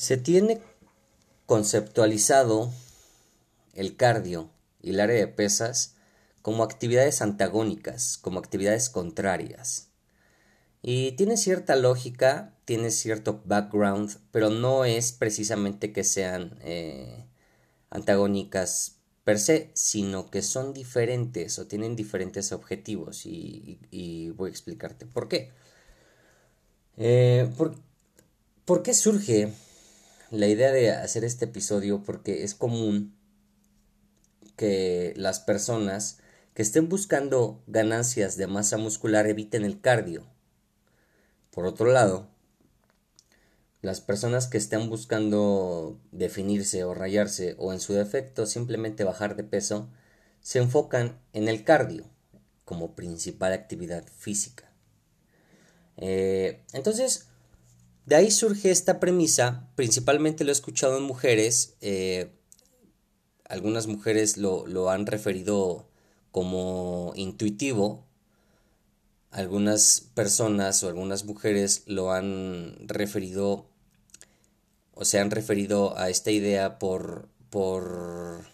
Se tiene conceptualizado el cardio y el área de pesas como actividades antagónicas, como actividades contrarias. Y tiene cierta lógica, tiene cierto background, pero no es precisamente que sean eh, antagónicas per se, sino que son diferentes o tienen diferentes objetivos y, voy a explicarte por qué. Eh, ¿Por qué surge la idea de hacer este episodio porque es común que las personas que estén buscando ganancias de masa muscular eviten el cardio. Por otro lado, las personas que estén buscando definirse o rayarse o en su defecto simplemente bajar de peso se enfocan en el cardio como principal actividad física. Eh, entonces, de ahí surge esta premisa, principalmente lo he escuchado en mujeres, eh, algunas mujeres lo, han referido como intuitivo, algunas personas o algunas mujeres lo han referido o se han referido a esta idea por, por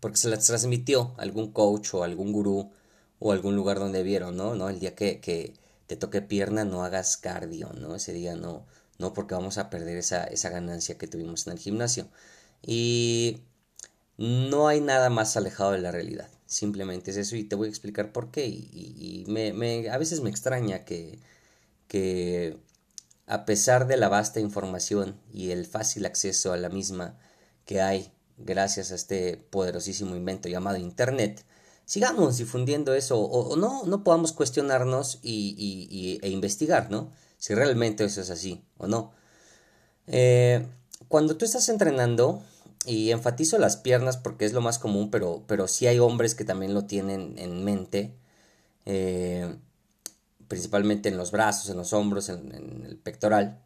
porque se la transmitió algún coach o algún gurú o algún lugar donde vieron, ¿no? ¿no? El día que, que te toque pierna no hagas cardio, ¿no? Ese día no, no porque vamos a perder esa, esa ganancia que tuvimos en el gimnasio. Y no hay nada más alejado de la realidad. Simplemente es eso y te voy a explicar por qué. Y, me, me, a veces me extraña que, que a pesar de la vasta información y el fácil acceso a la misma que hay gracias a este poderosísimo invento llamado Internet, sigamos difundiendo eso o, no, no podamos cuestionarnos y, y, e investigar, ¿no? Si realmente eso es así o no. Eh, cuando tú estás entrenando, y enfatizo las piernas porque es lo más común, pero, pero sí hay hombres que también lo tienen en mente, eh, principalmente en los brazos, en los hombros, en, el pectoral.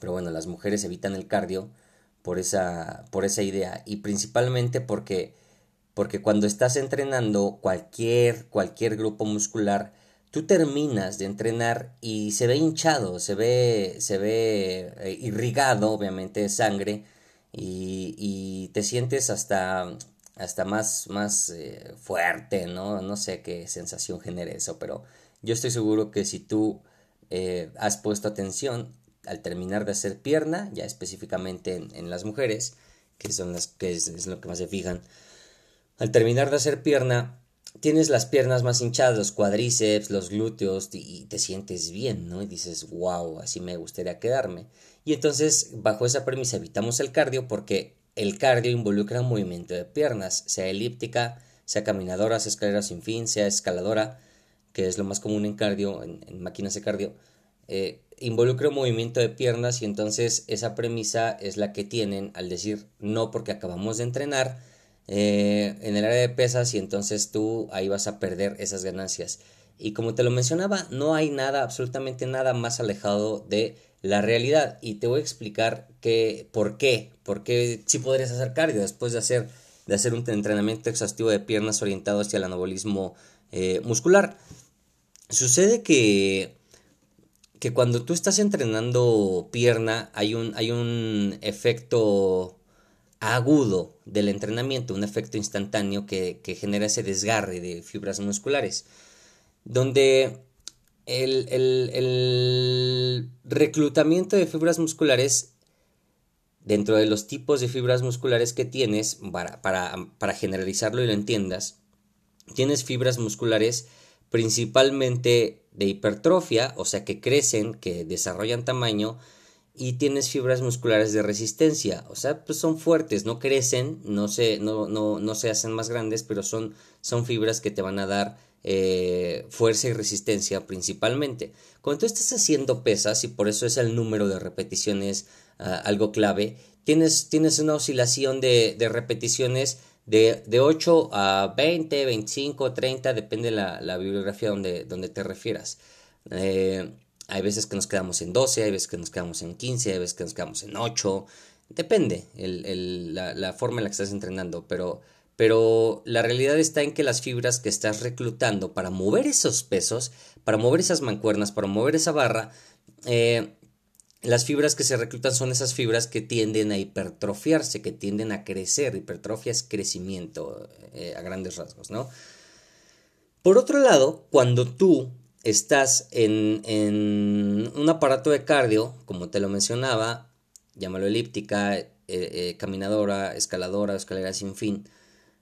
Pero bueno, las mujeres evitan el cardio por esa, por esa idea y principalmente porque, porque cuando estás entrenando cualquier, cualquier grupo muscular, tú terminas de entrenar y se ve hinchado, se ve, se ve eh, irrigado, obviamente, de sangre, y, te sientes hasta, hasta más, más eh, fuerte, ¿no? No sé qué sensación genere eso, pero yo estoy seguro que si tú eh, has puesto atención al terminar de hacer pierna, ya específicamente en, las mujeres, que son las que es lo que más se fijan, al terminar de hacer pierna, tienes las piernas más hinchadas, los cuadríceps, los glúteos y te sientes bien, ¿no? Y dices, wow, así me gustaría quedarme. Y entonces, bajo esa premisa, evitamos el cardio porque el cardio involucra un movimiento de piernas, sea elíptica, sea caminadora, sea escalera sin fin, sea escaladora, que es lo más común en cardio, en, máquinas de cardio. Eh, involucra un movimiento de piernas y entonces esa premisa es la que tienen al decir no porque acabamos de entrenar, eh, en el área de pesas y entonces tú ahí vas a perder esas ganancias. Y como te lo mencionaba, no hay nada, absolutamente nada más alejado de la realidad. Y te voy a explicar que, por qué, por qué sí podrías hacer cardio después de hacer, de hacer un entrenamiento exhaustivo de piernas orientado hacia el anabolismo eh, muscular. Sucede que, que cuando tú estás entrenando pierna hay un, hay un efecto agudo del entrenamiento, un efecto instantáneo que, genera ese desgarre de fibras musculares, donde el, reclutamiento de fibras musculares dentro de los tipos de fibras musculares que tienes, para, para, generalizarlo y lo entiendas, tienes fibras musculares principalmente de hipertrofia, o sea que crecen, que desarrollan tamaño, y tienes fibras musculares de resistencia, o sea, pues son fuertes, no crecen, no se, no, no, no se hacen más grandes, pero son, son fibras que te van a dar eh, fuerza y resistencia principalmente. Cuando tú estás haciendo pesas, y por eso es el número de repeticiones ah, algo clave, tienes, tienes una oscilación de, de repeticiones de, de, 8 a 20, 25, 30, depende la, la bibliografía donde, donde te refieras. Eh, hay veces que nos quedamos en 12, hay veces que nos quedamos en 15, hay veces que nos quedamos en 8. Depende la, la, forma en la que estás entrenando, pero pero la realidad está en que las fibras que estás reclutando para mover esos pesos, para mover esas mancuernas, para mover esa barra, eh, las fibras que se reclutan son esas fibras que tienden a hipertrofiarse, que tienden a crecer. Hipertrofia es crecimiento eh, a grandes rasgos, ¿no? Por otro lado, cuando tú estás en, en, un aparato de cardio, como te lo mencionaba, llámalo elíptica, eh, caminadora, escaladora, escalera sin fin,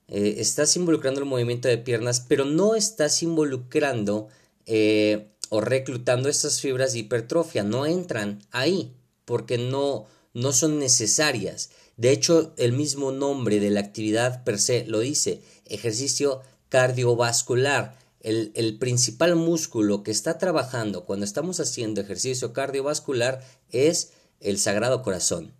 eh, estás involucrando el movimiento de piernas, pero no estás involucrando eh, o reclutando esas fibras de hipertrofia, no entran ahí porque no, no son necesarias. De hecho, el mismo nombre de la actividad per se lo dice, ejercicio cardiovascular. El, principal músculo que está trabajando cuando estamos haciendo ejercicio cardiovascular es el sagrado corazón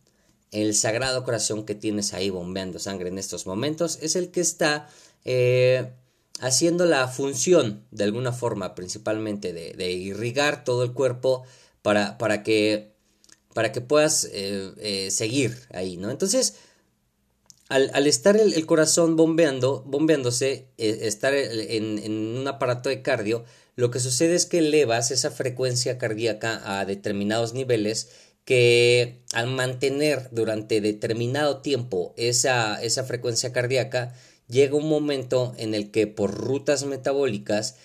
el sagrado corazón que tienes ahí bombeando sangre en estos momentos es el que está eh, haciendo la función de alguna forma principalmente de, irrigar todo el cuerpo para, para, que, para que puedas eh, eh, seguir ahí, ¿no? Entonces, al, estar el, corazón bombeando, bombeándose, estar en, en un aparato de cardio, lo que sucede es que elevas esa frecuencia cardíaca a determinados niveles que al mantener durante determinado tiempo esa, esa frecuencia cardíaca, llega un momento en el que por rutas metabólicas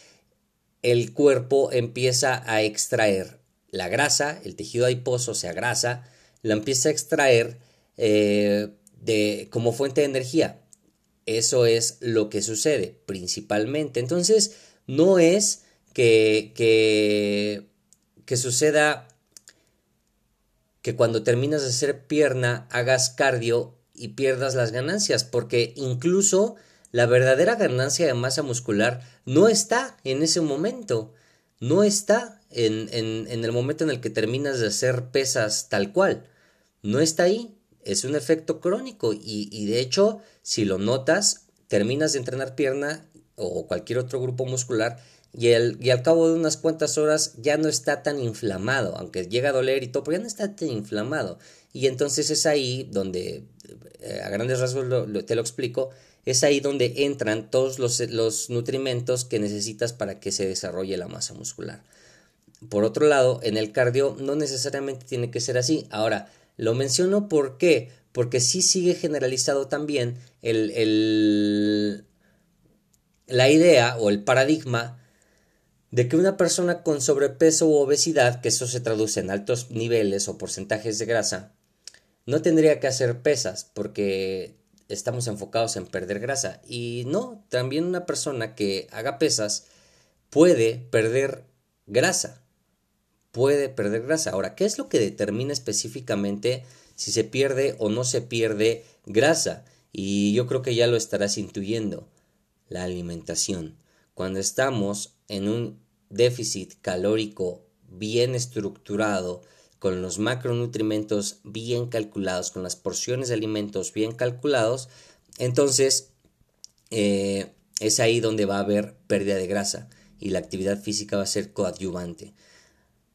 el cuerpo empieza a extraer la grasa, el tejido adiposo, o sea, grasa, la empieza a extraer eh, de, como fuente de energía. Eso es lo que sucede principalmente. Entonces, no es que, que, que suceda que cuando terminas de hacer pierna hagas cardio y pierdas las ganancias, porque incluso la verdadera ganancia de masa muscular no está en ese momento, no está en, en, el momento en el que terminas de hacer pesas tal cual, no está ahí, es un efecto crónico y, de hecho si lo notas, terminas de entrenar pierna o cualquier otro grupo muscular y, el, y al cabo de unas cuantas horas ya no está tan inflamado, aunque llega a doler y todo, pero ya no está tan inflamado. Y entonces es ahí donde, eh, a grandes rasgos te lo explico, es ahí donde entran todos los, los nutrimentos que necesitas para que se desarrolle la masa muscular. Por otro lado, en el cardio no necesariamente tiene que ser así. Ahora, lo menciono. Porque sí sigue generalizado también el, la idea o el paradigma de que una persona con sobrepeso u obesidad, que eso se traduce en altos niveles o porcentajes de grasa, no tendría que hacer pesas porque estamos enfocados en perder grasa. Y no, también una persona que haga pesas puede perder grasa. Puede perder grasa. Ahora, ¿qué es lo que determina específicamente si se pierde o no se pierde grasa? Y yo creo que ya lo estarás intuyendo. La alimentación. Cuando estamos en un déficit calórico bien estructurado, con los macronutrientes bien calculados, con las porciones de alimentos bien calculados, entonces eh, es ahí donde va a haber pérdida de grasa y la actividad física va a ser coadyuvante.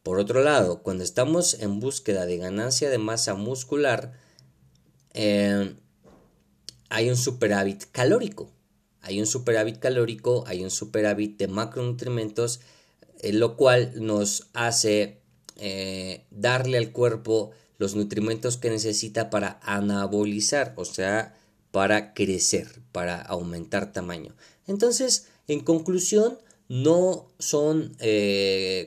Por otro lado, cuando estamos en búsqueda de ganancia de masa muscular, eh, hay un superávit calórico. Hay un superávit calórico, hay un superávit de macronutrientes, eh, lo cual nos hace eh, darle al cuerpo los nutrimentos que necesita para anabolizar, o sea, para crecer, para aumentar tamaño. Entonces, en conclusión, no son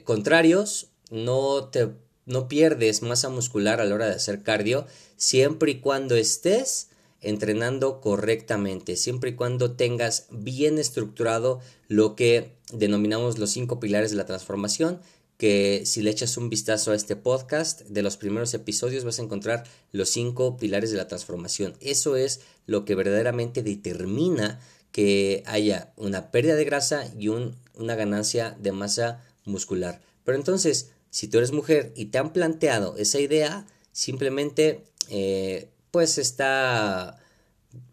contrarios, no te no pierdes masa muscular a la hora de hacer cardio siempre y cuando estés entrenando correctamente, siempre y cuando tengas bien estructurado lo que denominamos los cinco pilares de la transformación, que si le echas un vistazo a este podcast de los primeros episodios vas a encontrar los cinco pilares de la transformación. Eso es lo que verdaderamente determina que haya una pérdida de grasa y una ganancia de masa muscular. Pero entonces, si tú eres mujer y te han planteado esa idea, simplemente eh, pues está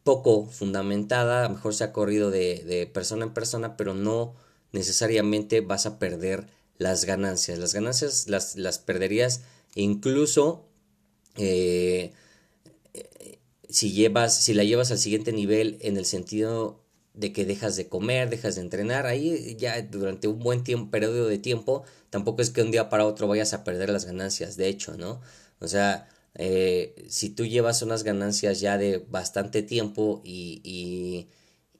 poco fundamentada, a lo mejor se ha corrido de, persona en persona, pero no necesariamente vas a perder las ganancias. Las ganancias las, las perderías incluso eh, si, llevas, si la llevas al siguiente nivel en el sentido de que dejas de comer, dejas de entrenar, ahí ya durante un buen tiempo, periodo de tiempo, tampoco es que un día para otro vayas a perder las ganancias, de hecho, ¿no? O sea, eh, si tú llevas unas ganancias ya de bastante tiempo y, y,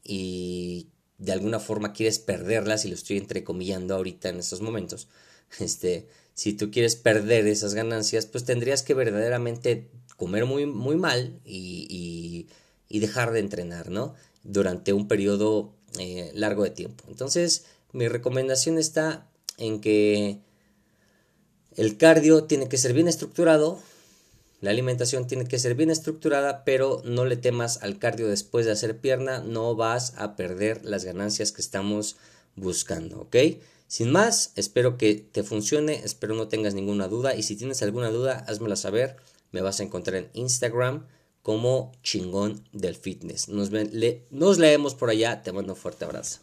y, de alguna forma quieres perderlas, y lo estoy entrecomillando ahorita en estos momentos, este, si tú quieres perder esas ganancias, pues tendrías que verdaderamente comer muy, muy mal y, y dejar de entrenar, ¿no? Durante un periodo eh, largo de tiempo. Entonces, mi recomendación está en que el cardio tiene que ser bien estructurado, la alimentación tiene que ser bien estructurada, pero no le temas al cardio después de hacer pierna, no vas a perder las ganancias que estamos buscando, ¿ok? Sin más, espero que te funcione, espero no tengas ninguna duda y si tienes alguna duda, házmela saber, me vas a encontrar en Instagram como chingón del fitness. Nos, nos leemos por allá, te mando un fuerte abrazo.